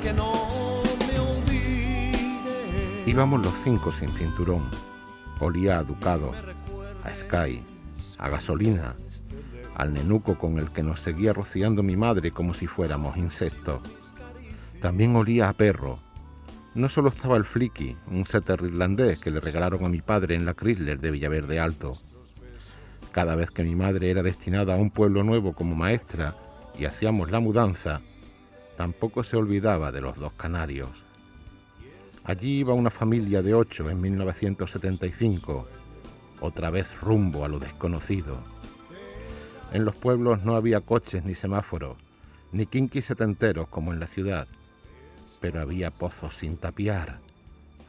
que no me olvide. Íbamos los cinco sin cinturón. Olía a Ducado, a Sky, a gasolina, al nenuco con el que nos seguía rociando mi madre como si fuéramos insectos. También olía a perro. No solo estaba el Flicky, un setter irlandés que le regalaron a mi padre en la Chrysler de Villaverde Alto. Cada vez que mi madre era destinada a un pueblo nuevo como maestra y hacíamos la mudanza, tampoco se olvidaba de los dos canarios. Allí iba una familia de ocho en 1975, otra vez rumbo a lo desconocido. En los pueblos no había coches ni semáforos, ni quinquis setenteros como en la ciudad, pero había pozos sin tapiar,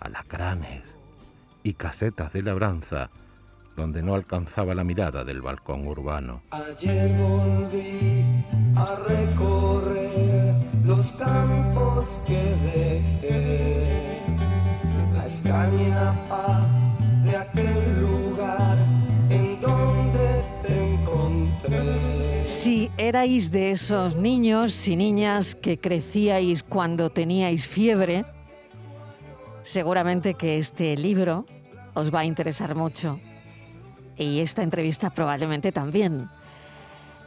alacranes y casetas de labranza donde no alcanzaba la mirada del balcón urbano. Volví a recorrer los campos que dejé, la extraña paz de aquel lugar en donde te encontré. Si erais de esos niños y niñas que crecíais cuando teníais fiebre, seguramente que este libro os va a interesar mucho y esta entrevista probablemente también.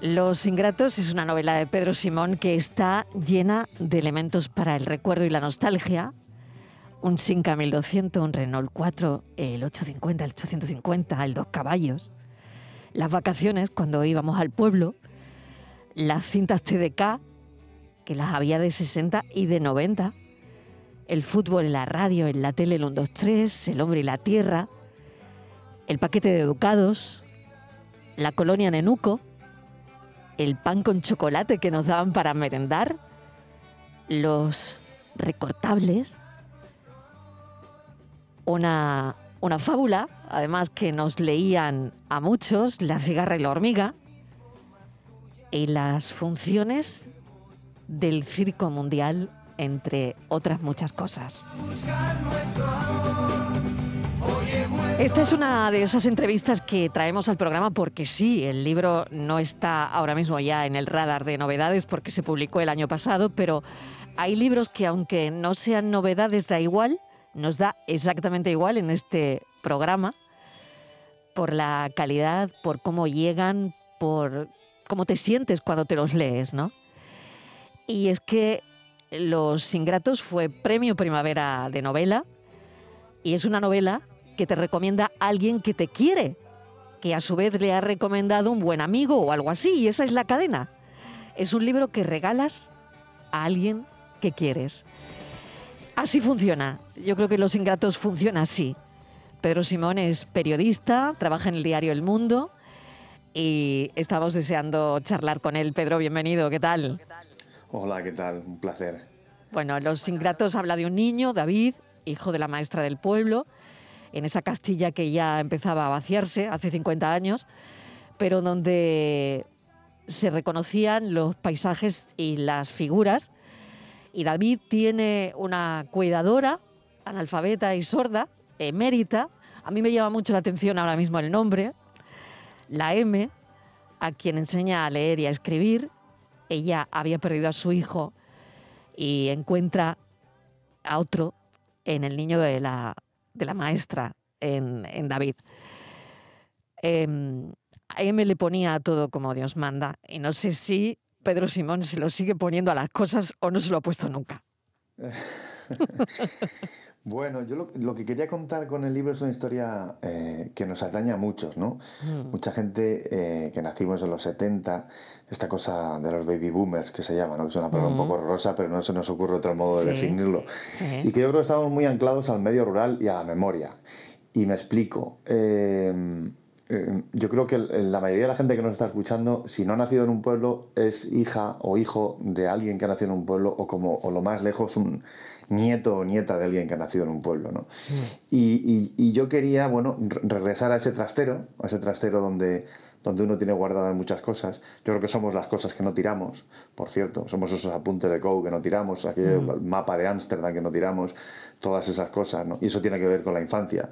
Los Ingratos es una novela de Pedro Simón que está llena de elementos para el recuerdo y la nostalgia. Un Sinca 1200, un Renault 4, el 850, el 850, el dos caballos. Las vacaciones cuando íbamos al pueblo. Las cintas TDK, que las había de 60 y de 90. El fútbol en la radio, en la tele, el 123, el hombre y la tierra el paquete de educados, la colonia Nenuco, el pan con chocolate que nos daban para merendar, los recortables, una, una fábula, además que nos leían a muchos, la cigarra y la hormiga, y las funciones del circo mundial, entre otras muchas cosas. Esta es una de esas entrevistas que traemos al programa porque sí, el libro no está ahora mismo ya en el radar de novedades porque se publicó el año pasado, pero hay libros que aunque no sean novedades da igual, nos da exactamente igual en este programa por la calidad, por cómo llegan, por cómo te sientes cuando te los lees, ¿no? Y es que Los Ingratos fue premio primavera de novela y es una novela que te recomienda alguien que te quiere, que a su vez le ha recomendado un buen amigo o algo así, y esa es la cadena. Es un libro que regalas a alguien que quieres. Así funciona. Yo creo que Los Ingratos funciona así. Pedro Simón es periodista, trabaja en el diario El Mundo y estamos deseando charlar con él. Pedro, bienvenido, ¿qué tal? Hola, ¿qué tal? Un placer. Bueno, Los Ingratos habla de un niño, David, hijo de la maestra del pueblo, en esa Castilla que ya empezaba a vaciarse hace 50 años, pero donde se reconocían los paisajes y las figuras. Y David tiene una cuidadora, analfabeta y sorda, emérita. A mí me llama mucho la atención ahora mismo el nombre, la M, a quien enseña a leer y a escribir. Ella había perdido a su hijo y encuentra a otro en el niño de la de la maestra en, en David. Eh, a M le ponía todo como Dios manda y no sé si Pedro Simón se lo sigue poniendo a las cosas o no se lo ha puesto nunca. Bueno, yo lo, lo, que quería contar con el libro es una historia eh, que nos atañe a muchos, ¿no? Mm. Mucha gente eh, que nacimos en los 70, esta cosa de los baby boomers que se llama, ¿no? Que es una palabra mm. un poco rosa, pero no se nos ocurre otro modo sí. de definirlo. Sí. Y que yo creo que estamos muy anclados al medio rural y a la memoria. Y me explico. Eh, yo creo que la mayoría de la gente que nos está escuchando, si no ha nacido en un pueblo, es hija o hijo de alguien que ha nacido en un pueblo o como o lo más lejos un nieto o nieta de alguien que ha nacido en un pueblo, ¿no? Mm. Y, y, y, yo quería, bueno, regresar a ese trastero, a ese trastero donde, donde uno tiene guardadas muchas cosas. Yo creo que somos las cosas que no tiramos, por cierto, somos esos apuntes de Coe que no tiramos, aquel mm. mapa de Ámsterdam que no tiramos, todas esas cosas, ¿no? Y eso tiene que ver con la infancia.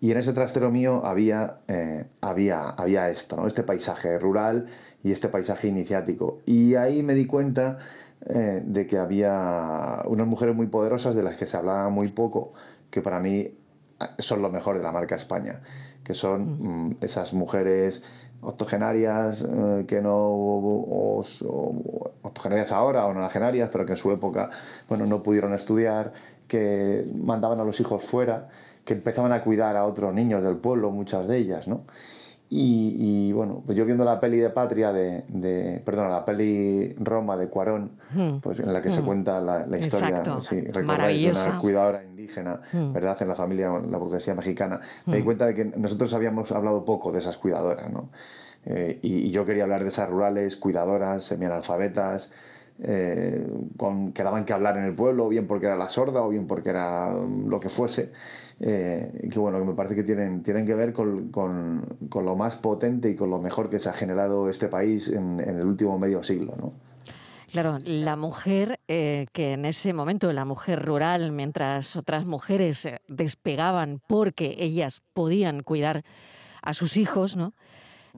Y en ese trastero mío había, eh, había, había esto, ¿no? Este paisaje rural y este paisaje iniciático. Y ahí me di cuenta eh, de que había unas mujeres muy poderosas de las que se hablaba muy poco, que para mí ah, son lo mejor de la marca España, que son mm. Esas mujeres octogenarias eh, que no o, octogenarias ahora o nonagenarias pero que en su época bueno no pudieron estudiar que mandaban a los hijos fuera que empezaban a cuidar a otros niños del pueblo muchas de ellas no y, bueno, pues yo viendo la peli de Patria, de, de perdón, la peli Roma de Cuarón, hmm. pues en la que se hmm. cuenta la, historia, sí, de una cuidadora indígena, hmm. ¿verdad? En la familia, la burguesía mexicana. Me di cuenta de que nosotros habíamos hablado poco de esas cuidadoras, ¿no? Eh, y, yo quería hablar de esas rurales, cuidadoras, semianalfabetas, eh, con, que daban que hablar en el pueblo, o bien porque era la sorda, o bien porque era lo que fuese. Eh, que bueno, que me parece que tienen, tienen que ver con, con, con, lo más potente y con lo mejor que se ha generado este país en, en el último medio siglo, ¿no? Claro, la mujer eh, que en ese momento, la mujer rural, mientras otras mujeres eh, despegaban porque ellas podían cuidar a sus hijos, ¿no?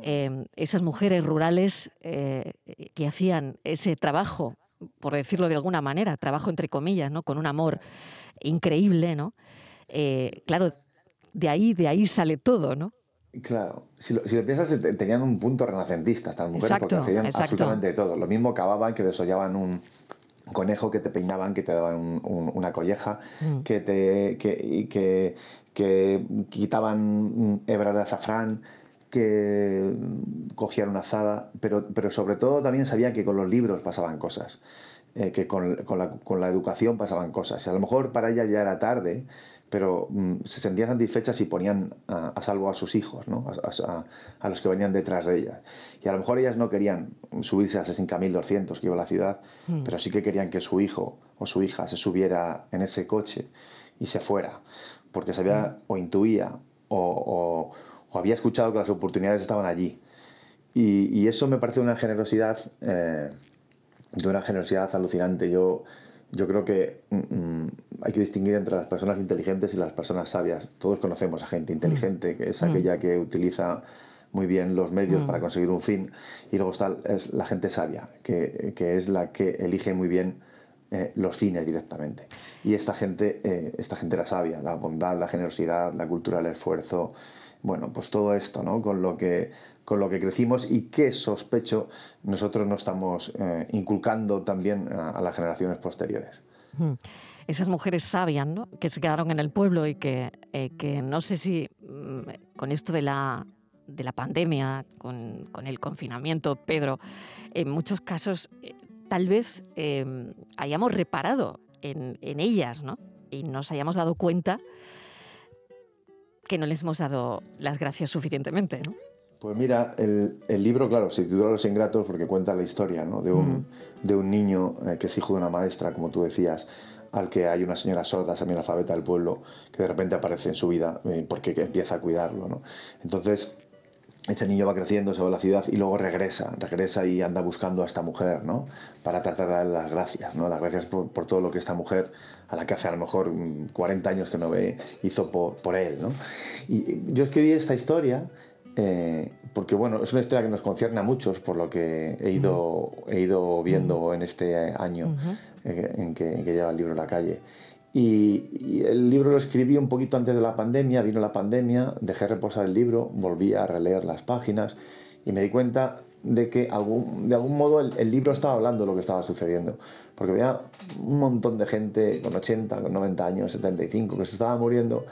Em, esas mujeres rurales que hacían ese trabajo, por decirlo de alguna manera, trabajo entre comillas, ¿no? Con un amor increíble, ¿no? Eh, claro, de ahí, de ahí sale todo, ¿no? Claro, si lo, piensas, tenían un punto renacentista estas mujeres porque hacían absolutamente todo. Lo mismo cavaban, que desollaban un conejo, que te peinaban, que te daban una colleja, mm. que te que, que, quitaban hebras de azafrán, que cogían una azada, pero, pero sobre todo también sabían que con los libros pasaban cosas. Eh, que con, con, la, con, la, educación pasaban cosas. Y a lo mejor para ella ya era tarde, pero mm, se sentían satisfechas y ponían a, salvo a sus hijos, ¿no? a, los que venían detrás de ellas. Y a lo mejor ellas no querían subirse a 60.200 que iba a la ciudad, hmm. pero sí que querían que su hijo o su hija se subiera en ese coche y se fuera, porque sabía hmm. o intuía o, había escuchado que las oportunidades estaban allí. Y, eso me parece una generosidad, eh, de una generosidad alucinante. Yo yo creo que mm, mm, hay que distinguir entre las personas inteligentes y las personas sabias. Todos conocemos a gente inteligente, que es mm. aquella que utiliza muy bien los medios para conseguir un fin, y luego está es la gente sabia, que, que es la que elige muy bien eh, los fines directamente. Y esta gente, eh, esta gente era sabia, la bondad, la generosidad, la cultura del esfuerzo, bueno, pues todo esto, ¿no? Con lo que con lo que crecimos y que sospecho nosotros no estamos eh, inculcando también a, las generaciones posteriores. Esas mujeres sabias ¿no? que se quedaron en el pueblo y que, eh, que no sé si mm, con esto de la, de la pandemia, con, con, el confinamiento, Pedro, en muchos casos eh, tal vez hayamos reparado en, en ellas ¿no? y nos hayamos dado cuenta que no les hemos dado las gracias suficientemente. ¿no? Pues mira, el, el, libro, claro, se titula Los Ingratos porque cuenta la historia ¿no? de, un, de un niño eh, que es hijo de una maestra, como tú decías, al que hay una señora sorda, también alfabeta del pueblo, que de repente aparece en su vida eh, porque empieza a cuidarlo. ¿no? Entonces, ese niño va creciendo, se va a la ciudad y luego regresa, regresa y anda buscando a esta mujer, ¿no? Para tratar de darle las gracias, ¿no? Las gracias por, todo lo que esta mujer, a la que hace a lo mejor 40 años que no ve, hizo por, por él, ¿no? Y yo escribí esta historia eh, porque bueno, es una historia que nos concierne a muchos por lo que he ido, he ido viendo en este año eh, en, que, lleva el libro a la calle. Y, el libro lo escribí un poquito antes de la pandemia, vino la pandemia, dejé reposar el libro, volví a releer las páginas y me di cuenta de que algún, de algún modo el, libro estaba hablando de lo que estaba sucediendo. Porque había un montón de gente con 80, con 90 años, 75, que se estaba muriendo,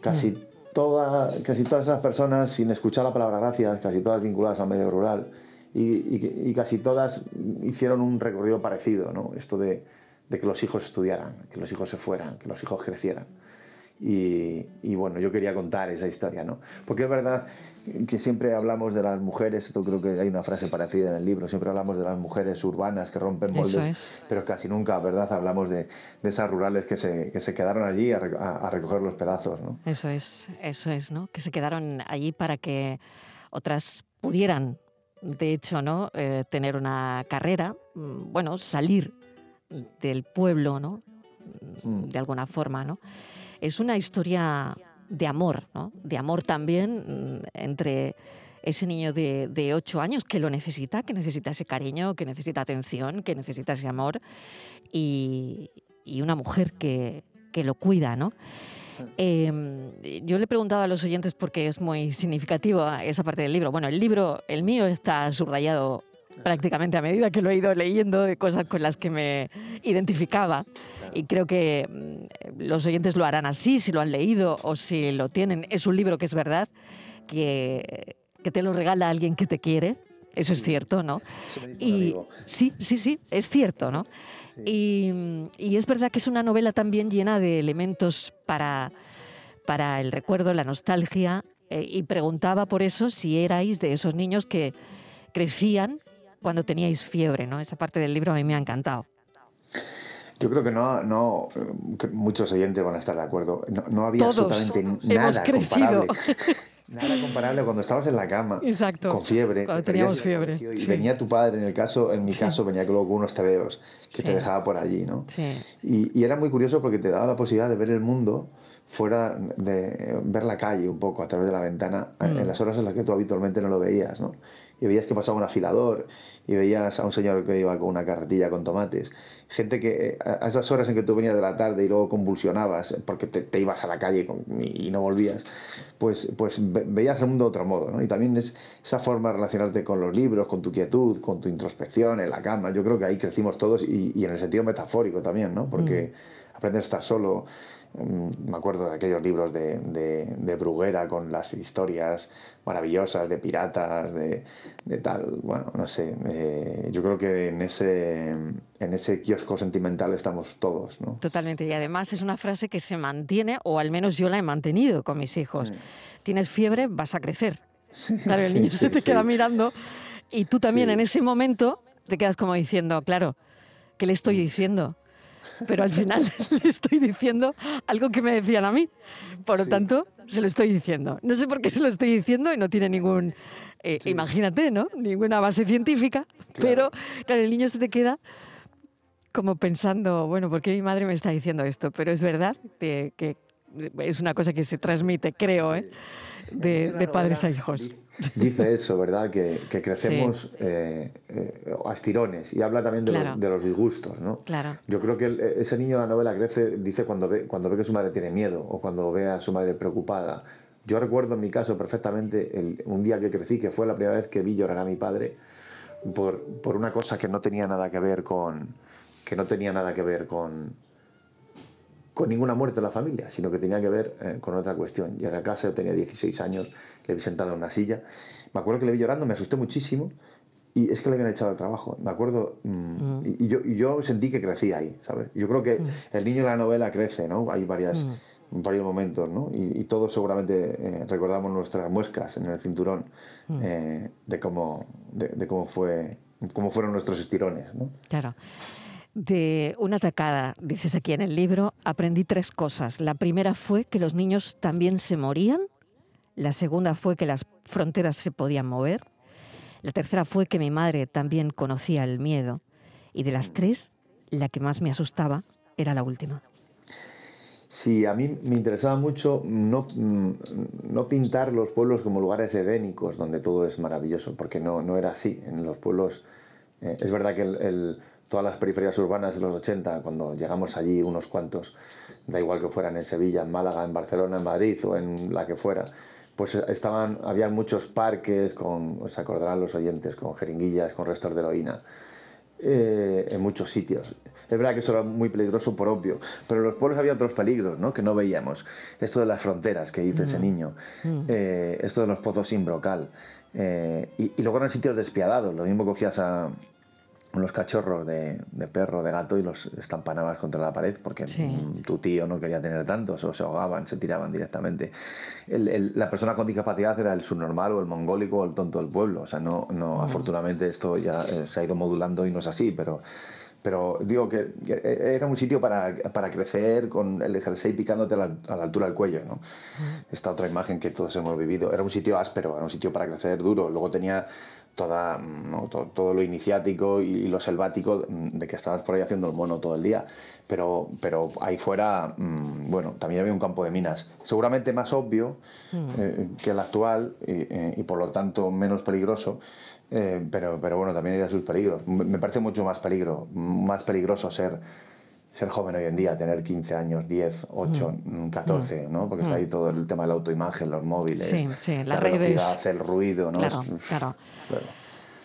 casi casi todas esas personas sin escuchar la palabra gracias, casi todas vinculadas al medio rural, y, casi todas hicieron un recorrido parecido, ¿no? Esto de, que los hijos estudiaran, que los hijos se fueran, que los hijos crecieran. Y, bueno, yo quería contar esa historia, ¿no? Porque es verdad que siempre hablamos de las mujeres, esto creo que hay una frase parecida en el libro, siempre hablamos de las mujeres urbanas que rompen moldes, pero casi nunca, ¿verdad? Hablamos de, esas rurales que se, que se quedaron allí a, recoger los pedazos, ¿no? Eso es, eso es, ¿no? Que se quedaron allí para que otras pudieran, de hecho, ¿no? Eh, tener una carrera, mm, bueno, salir del pueblo, ¿no? Mm. De alguna forma, ¿no? Es una historia de amor, ¿no? de amor también mm, entre ese niño de, de 8 años que lo necesita, que necesita ese cariño, que necesita atención, que necesita ese amor y, una mujer que, que lo cuida, ¿no? Em, yo le preguntaba a los oyentes porque es muy significativo esa parte del libro. Bueno, el libro, el mío está subrayado prácticamente a medida que lo he ido leyendo de cosas con las que me identificaba. Y creo que mm, los oyentes lo harán así, si lo han leído o si lo tienen. Es un libro que es verdad, que, que te lo regala alguien que te quiere. Eso es cierto, ¿no? Y sí, sí, sí, es cierto, ¿no? Y, es verdad que es una novela también llena de elementos para, para el recuerdo, la nostalgia, eh, y preguntaba por eso si erais de esos niños que crecían cuando teníais fiebre, ¿no? Esa parte del libro a mí me ha encantado. Yo creo que no, no muchos oyentes van a estar de acuerdo. No, había absolutamente nada crecido. Nada comparable cuando estabas en la cama Exacto, con fiebre. Cuando teníamos fiebre. Y venía tu padre, en el caso, en mi caso, venía luego con unos tebeos que te dejaba por allí, ¿no? Sí. Y, y, era muy curioso porque te daba la posibilidad de ver el mundo fuera de ver la calle un poco a través de la ventana en mm. las horas en las que tú habitualmente no lo veías, ¿no? Y veías que pasaba un afilador y veías a un señor que iba con una carretilla con tomates. Gente que eh, a esas horas en que tú venías de la tarde y luego convulsionabas porque te, ibas a la calle y, no volvías, pues, pues veías el mundo de otro modo. ¿no? Y también es esa forma de relacionarte con los libros, con tu quietud, con tu introspección en la cama. Yo creo que ahí crecimos todos y, en el sentido metafórico también, ¿no? porque mm. aprender a estar solo me acuerdo de aquellos libros de, de, Bruguera con las historias maravillosas de piratas, de, de tal, bueno, no sé, eh, yo creo que en ese, en ese kiosco sentimental estamos todos, ¿no? Totalmente, y además es una frase que se mantiene, o al menos yo la he mantenido con mis hijos. Tienes fiebre, vas a crecer. claro, el niño se te queda mirando y tú también en ese momento te quedas como diciendo, claro, ¿qué le estoy diciendo? Pero al final le estoy diciendo algo que me decían a mí. Por lo tanto, se lo estoy diciendo. No sé por qué se lo estoy diciendo y no tiene ningún, eh, imagínate, ¿no? Ninguna base científica, pero claro, el niño se te queda como pensando, bueno, ¿por qué mi madre me está diciendo esto? Pero es verdad que, que es una cosa que se transmite, creo, ¿eh? de, padres a hijos. Dice eso, ¿verdad? Que, crecemos eh, eh, a estirones y habla también de, los, disgustos, ¿no? Claro. Yo creo que ese niño de la novela crece, dice cuando ve, cuando ve que su madre tiene miedo o cuando ve a su madre preocupada. Yo recuerdo en mi caso perfectamente un día que crecí, que fue la primera vez que vi llorar a mi padre por, por una cosa que no tenía nada que ver con que no tenía nada que ver con, con ninguna muerte en la familia, sino que tenía que ver eh, con otra cuestión. Llegué a casa, yo tenía 16 años, le vi sentado en una silla. Me acuerdo que le vi llorando, me asusté muchísimo y es que le habían echado el trabajo. Me acuerdo, mm, mm. y, yo, y, yo, sentí que crecía ahí, ¿sabes? Yo creo que mm. el niño de la novela crece, ¿no? Hay varias, varios momentos, ¿no? Y, todos seguramente eh, recordamos nuestras muescas en el cinturón eh, de, cómo, de, de, cómo, fue, cómo fueron nuestros estirones, ¿no? Claro. De una tacada, dices aquí en el libro, aprendí tres cosas. La primera fue que los niños también se morían. La segunda fue que las fronteras se podían mover. La tercera fue que mi madre también conocía el miedo. Y de las tres, la que más me asustaba era la última. Sí, a mí me interesaba mucho no, no pintar los pueblos como lugares edénicos donde todo es maravilloso, porque no, no era así. En los pueblos, eh, es verdad que el todas las periferias urbanas de los 80, cuando llegamos allí unos cuantos, da igual que fueran en Sevilla, en Málaga, en Barcelona, en Madrid o en la que fuera, pues estaban, había muchos parques, con, se acordarán los oyentes, con jeringuillas, con restos de heroína, eh, en muchos sitios. Es verdad que eso era muy peligroso por obvio, pero en los pueblos había otros peligros ¿no? que no veíamos. Esto de las fronteras que dice ese mm. niño, mm. eh, esto de los pozos sin brocal. Eh, y, y, luego eran sitios despiadados. Lo mismo cogías a, los cachorros de, perro, de gato y los estampanabas contra la pared porque tu tío no quería tener tantos o se ahogaban, se tiraban directamente. la persona con discapacidad era el subnormal o el mongólico o el tonto del pueblo. O sea, no, no mm. afortunadamente esto ya eh, se ha ido modulando y no es así, pero, pero digo que, era un sitio para, para, crecer con el jersey picándote a la, a la altura del cuello. ¿no? Mm. Esta otra imagen que todos hemos vivido. Era un sitio áspero, era un sitio para crecer duro. Luego tenía toda, todo, lo iniciático y, lo selvático de que estabas por ahí haciendo el mono todo el día. Pero, pero ahí fuera, mm, bueno, también había un campo de minas. Seguramente más obvio mm. eh, que el actual y, por lo tanto menos peligroso. pero, pero bueno, también había sus peligros. Me parece mucho más peligro, más peligroso ser ser joven hoy en día, tener 15 años, 10, 8, 14, ¿no? Porque está ahí mm. todo el tema de la autoimagen, los móviles, sí, sí, la velocidad, el ruido, ¿no? Claro, claro.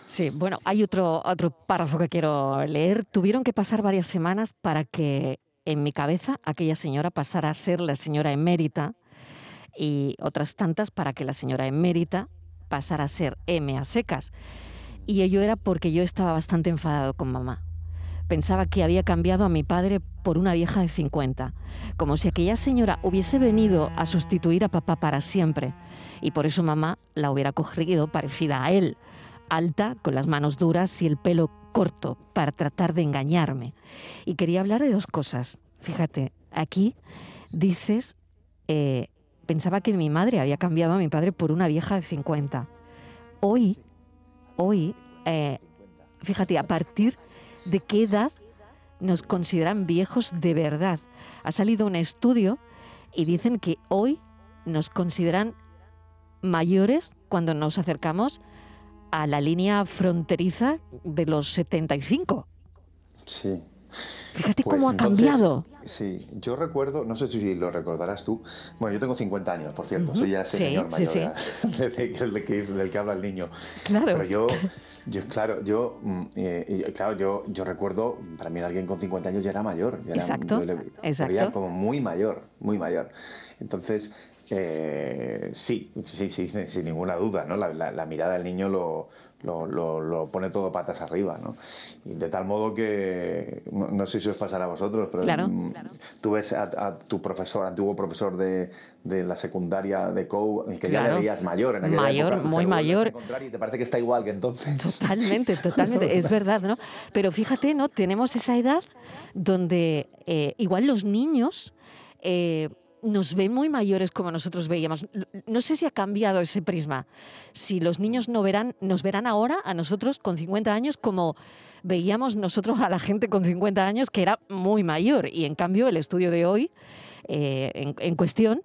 Sí, bueno, hay otro, otro párrafo que quiero leer. Tuvieron que pasar varias semanas para que en mi cabeza aquella señora pasara a ser la señora emérita y otras tantas para que la señora emérita pasara a ser M a secas. Y ello era porque yo estaba bastante enfadado con mamá Pensaba que había cambiado a mi padre por una vieja de 50, como si aquella señora hubiese venido a sustituir a papá para siempre, y por eso mamá la hubiera cogido parecida a él, alta, con las manos duras y el pelo corto, para tratar de engañarme. Y quería hablar de dos cosas. Fíjate, aquí dices, eh, pensaba que mi madre había cambiado a mi padre por una vieja de 50. Hoy, hoy, eh, fíjate, a partir de qué edad nos consideran viejos de verdad. Ha salido un estudio y dicen que hoy nos consideran mayores cuando nos acercamos a la línea fronteriza de los 75. Sí. Fíjate cómo ha cambiado. Sí, yo recuerdo, no sé si lo recordarás tú. Bueno, yo tengo 50 años, por cierto, soy ya ese señor mayor sí, del, que, del, que, habla el niño. Claro. Pero yo, yo claro, yo, mm, eh, claro, yo, yo recuerdo, para mí alguien con 50 años ya era mayor. Ya exacto, era, exacto. como muy mayor, muy mayor. Entonces, eh, sí, sí, sí, sin ninguna duda, ¿no? la mirada del niño lo, lo, lo, pone todo patas arriba, ¿no? Y de tal modo que, no, sé si os pasará a vosotros, pero mm, tú ves a, tu profesor, antiguo profesor de, de la secundaria de COU, el que ya le veías mayor en aquella Mayor, época, muy mayor. Y te parece que está igual que entonces. Totalmente, totalmente, es verdad, ¿no? Pero fíjate, ¿no? Tenemos esa edad donde eh, igual los niños... Eh, nos ven muy mayores como nosotros veíamos. No sé si ha cambiado ese prisma. Si los niños no verán, nos verán ahora a nosotros con 50 años como veíamos nosotros a la gente con 50 años que era muy mayor. Y en cambio el estudio de hoy, eh, en, cuestión,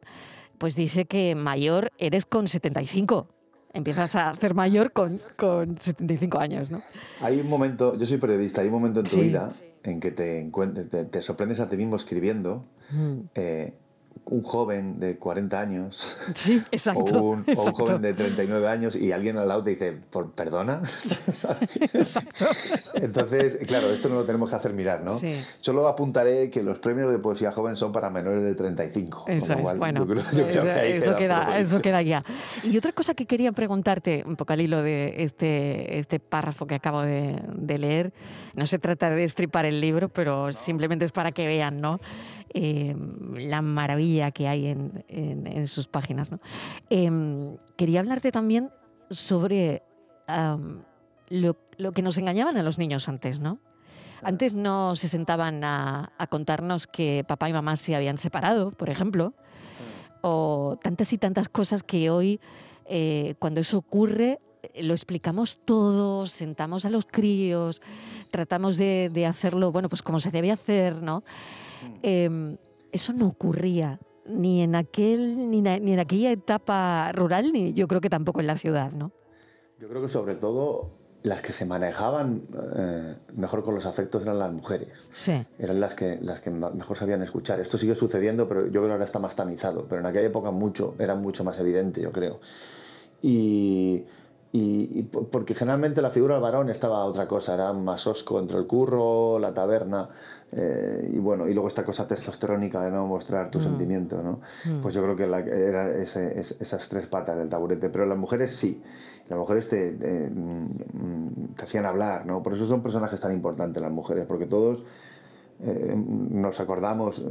pues dice que mayor eres con 75 empiezas a ser mayor con, con 75 años, ¿no? Hay un momento, yo soy periodista, hay un momento en tu vida en que te, te, sorprendes a ti mismo escribiendo mm. eh, un joven de 40 años sí, exacto, o, un, joven de 39 años y alguien al lado te dice, ¿Por, ¿perdona? exacto. Entonces, claro, esto no lo tenemos que hacer mirar, ¿no? Sí. Solo apuntaré que los premios de poesía joven son para menores de 35. Eso es, bueno, eso, queda, eso queda ya. Y otra cosa que quería preguntarte, un poco al hilo de este, este párrafo que acabo de, de leer, no se trata de destripar el libro, pero simplemente es para que vean, ¿no? Em, la maravilla que hay en, sus páginas. Em, quería hablarte también sobre lo, que nos engañaban a los niños antes, ¿no? Antes no se sentaban a, contarnos que papá y mamá se habían separado, por ejemplo, o tantas y tantas cosas que hoy, eh, cuando eso ocurre, lo explicamos todo, sentamos a los críos, tratamos de, de hacerlo, bueno, pues como se debe hacer, ¿no? Em, eso no ocurría ni en, aquel, ni, en aquella etapa rural, ni yo creo que tampoco en la ciudad, ¿no? Yo creo que sobre todo las que se manejaban eh, mejor con los afectos eran las mujeres. Sí. Eran las que, las que mejor sabían escuchar. Esto sigue sucediendo, pero yo creo que ahora está más tamizado. Pero en aquella época mucho, era mucho más evidente, yo creo. Y y, porque generalmente la figura del varón estaba otra cosa, era más osco entre el curro, la taberna, eh, y bueno, y luego esta cosa testosterónica de no mostrar tu mm. sentimiento, ¿no? Mm. Pues yo creo que la, era esas tres patas del taburete, pero las mujeres sí, las mujeres te, mm, te, hacían hablar, ¿no? Por eso son personajes tan importantes las mujeres, porque todos eh, nos acordamos,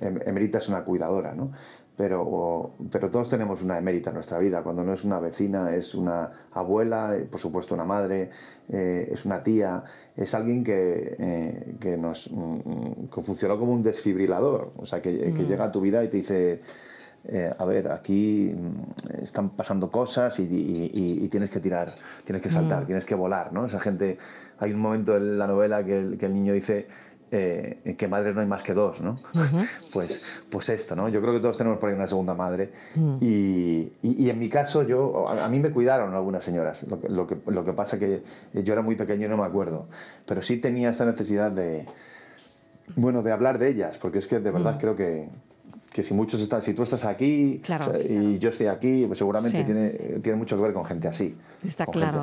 Emerita es una cuidadora, ¿no? Pero, pero todos tenemos una emérita en nuestra vida. Cuando no es una vecina, es una abuela, eh, por supuesto una madre, eh, es una tía, es alguien que, eh, que nos mm, que funcionó como un desfibrilador, o sea, que, que, mm. llega a tu vida y te dice, eh, a ver, aquí mm, están pasando cosas y, tienes que tirar, tienes que saltar, mm. tienes que volar, ¿no? Esa gente, hay un momento en la novela que el, niño dice, eh, que madres no hay más que dos, ¿no? pues, pues esto, ¿no? Yo creo que todos tenemos por ahí una segunda madre. Mm. Y, y, en mi caso, yo, a, mí me cuidaron algunas señoras. Lo que, lo, que, lo que pasa que yo era muy pequeño y no me acuerdo. Pero sí tenía esta necesidad de, bueno, de hablar de ellas, porque es que de verdad creo que, que si muchos están, si tú estás aquí y yo estoy aquí, pues seguramente tiene, tiene mucho que ver con gente así. Está claro.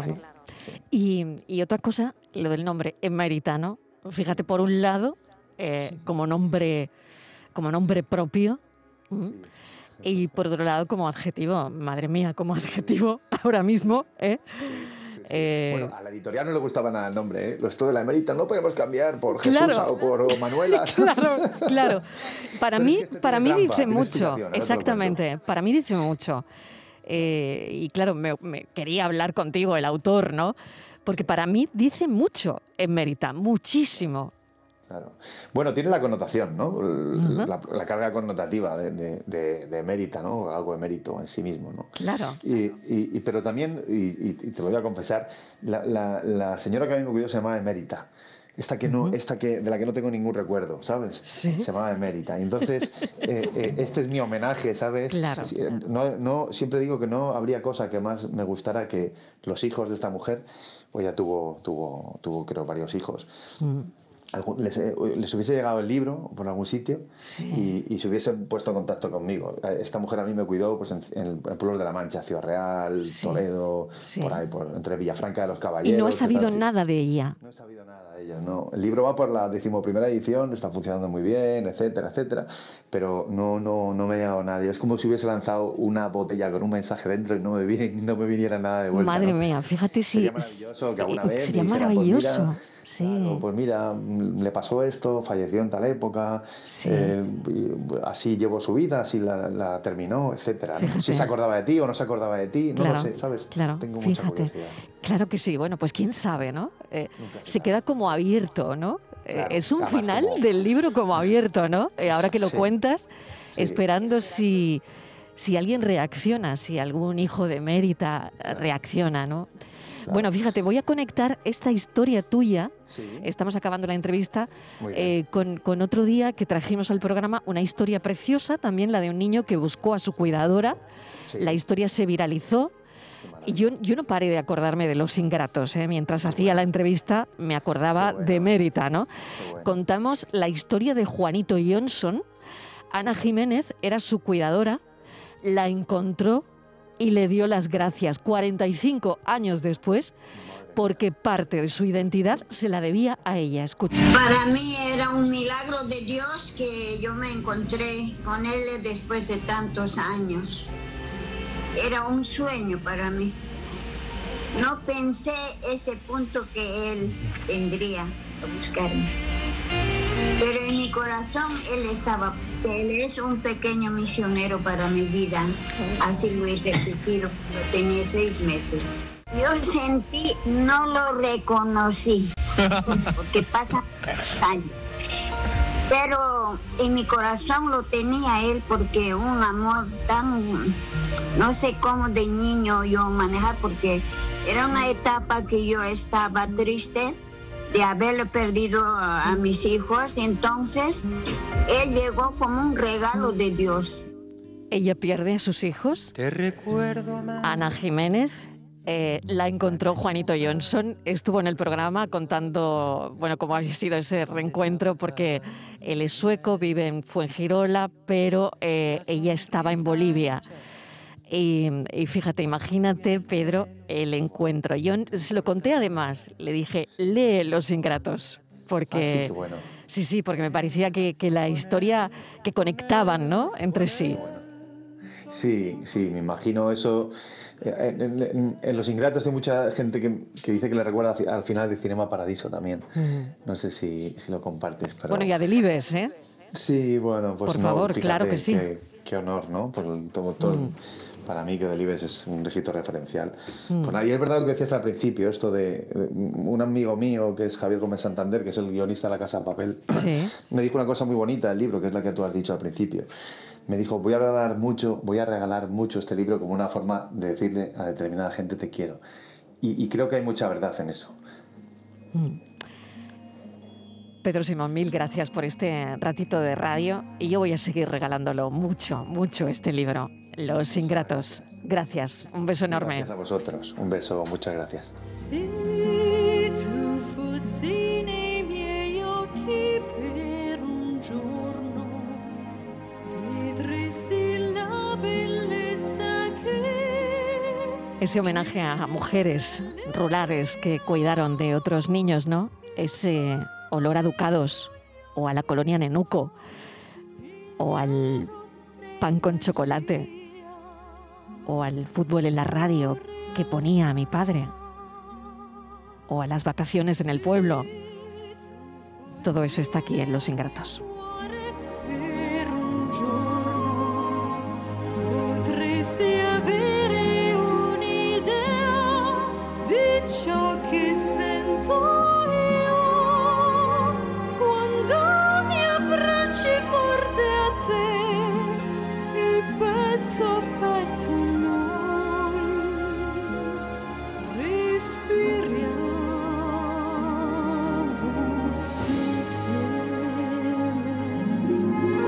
Y, y, otra cosa, lo del nombre, emeritano. Fíjate, por un lado, eh, como nombre como nombre propio. Y por otro lado, como adjetivo, madre mía, como adjetivo ahora mismo, ¿eh? Eh, bueno, a la editorial no le gustaba nada el nombre, ¿eh? Esto de la emerita no podemos cambiar por Jesús o por Manuela. claro, claro. Para mí, para mí dice mucho, exactamente, para mí dice mucho. y claro, me, quería hablar contigo, el autor, ¿no? Porque para mí dice mucho emerita, muchísimo. Bueno, tiene la connotación, ¿no? la, carga connotativa de, de, mérita, ¿no? Algo de mérito en sí mismo, ¿no? Claro. Y, pero también, y, te lo voy a confesar, la, señora que a mí me cuidó se llamaba Emérita. Esta que no, esta que de la que no tengo ningún recuerdo, ¿sabes? Se llamaba Emérita. Entonces, eh, eh, este es mi homenaje, ¿sabes? Claro. No, no, siempre digo que no habría cosa que más me gustara que los hijos de esta mujer, pues ya tuvo, tuvo, tuvo creo, varios hijos les, hubiese llegado el libro por algún sitio y, se hubiesen puesto en contacto conmigo. Eh, esta mujer a mí me cuidó pues, en, el pueblo de la Mancha, Ciudad Real, Toledo, por ahí, por, entre Villafranca de los Caballeros. Y no has sabido nada de ella. No he sabido nada de ella, no. El libro va por la decimoprimera edición, está funcionando muy bien, etcétera, etcétera, pero no, no, no me ha llegado nadie. Es como si hubiese lanzado una botella con un mensaje dentro y no me, viniera, no me viniera nada de vuelta. Madre mía, fíjate si... Sería maravilloso que alguna vez... Sería pues maravilloso. sí. pues mira le pasó esto, falleció en tal época, eh, así llevó su vida, así la, terminó, etcétera. Si se acordaba de ti o no se acordaba de ti, no lo sé, ¿sabes? Claro, Tengo mucha curiosidad. Claro que sí, bueno, pues quién sabe, ¿no? Eh, se, queda como abierto, ¿no? Eh, es un final del libro como abierto, ¿no? ahora que lo cuentas, esperando si, si alguien reacciona, si algún hijo de Mérita reacciona, ¿no? Bueno, fíjate, voy a conectar esta historia tuya, estamos acabando la entrevista, eh, con, otro día que trajimos al programa una historia preciosa, también la de un niño que buscó a su cuidadora. La historia se viralizó. Y yo, yo no paré de acordarme de los ingratos. ¿eh? Mientras hacía la entrevista me acordaba de Mérita. ¿no? Contamos la historia de Juanito Johnson. Ana Jiménez era su cuidadora, la encontró y le dio las gracias 45 años después porque parte de su identidad se la debía a ella. Escucha. Para mí era un milagro de Dios que yo me encontré con él después de tantos años. Era un sueño para mí. No pensé ese punto que él vendría a buscarme. Corazón él estaba, él es un pequeño misionero para mi vida. Así lo he repetido tenía seis meses. Yo sentí, no lo reconocí, porque pasa años. Pero en mi corazón lo tenía él porque un amor tan, no sé cómo de niño yo manejar, porque era una etapa que yo estaba triste de haberle perdido a, mis hijos. Entonces, él llegó como un regalo de Dios. Ella pierde a sus hijos. Te recuerdo, Ana Jiménez. Eh, la encontró Juanito Johnson, estuvo en el programa contando, bueno, cómo había sido ese reencuentro, porque él es sueco, vive en Fuengirola, pero eh, ella estaba en Bolivia. Y, fíjate, imagínate, Pedro, el encuentro. Yo se lo conté además, le dije, lee Los Ingratos, porque... Ah, bueno. Sí, sí, porque me parecía que, la historia que conectaban, ¿no? Entre sí. Sí, sí, me imagino eso. Eh, en, Los Ingratos hay mucha gente que, dice que le recuerda al final de Cinema Paradiso también. No sé si, lo compartes. Pero... Bueno, y a Delibes, ¿eh? Sí, bueno, pues Por favor, claro que sí. Qué, honor, ¿no? Por todo, todo, para mí que Delibes es un registro referencial. Mm. y es verdad lo que decías al principio, esto de, un amigo mío que es Javier Gómez Santander, que es el guionista de La Casa de Papel, me dijo una cosa muy bonita del libro, que es la que tú has dicho al principio. me dijo, voy a regalar mucho, voy a regalar mucho este libro como una forma de decirle a determinada gente te quiero. Y, creo que hay mucha verdad en eso. Mm. Pedro Simón, mil gracias por este ratito de radio y yo voy a seguir regalándolo mucho, mucho este libro, Los Ingratos. Gracias, un beso enorme. Gracias a vosotros, un beso, muchas gracias. ese homenaje a mujeres rurales que cuidaron de otros niños, ¿no? Ese olor a ducados o a la colonia Nenuco o al pan con chocolate o al fútbol en la radio que ponía a mi padre o a las vacaciones en el pueblo. Todo eso está aquí en Los Ingratos.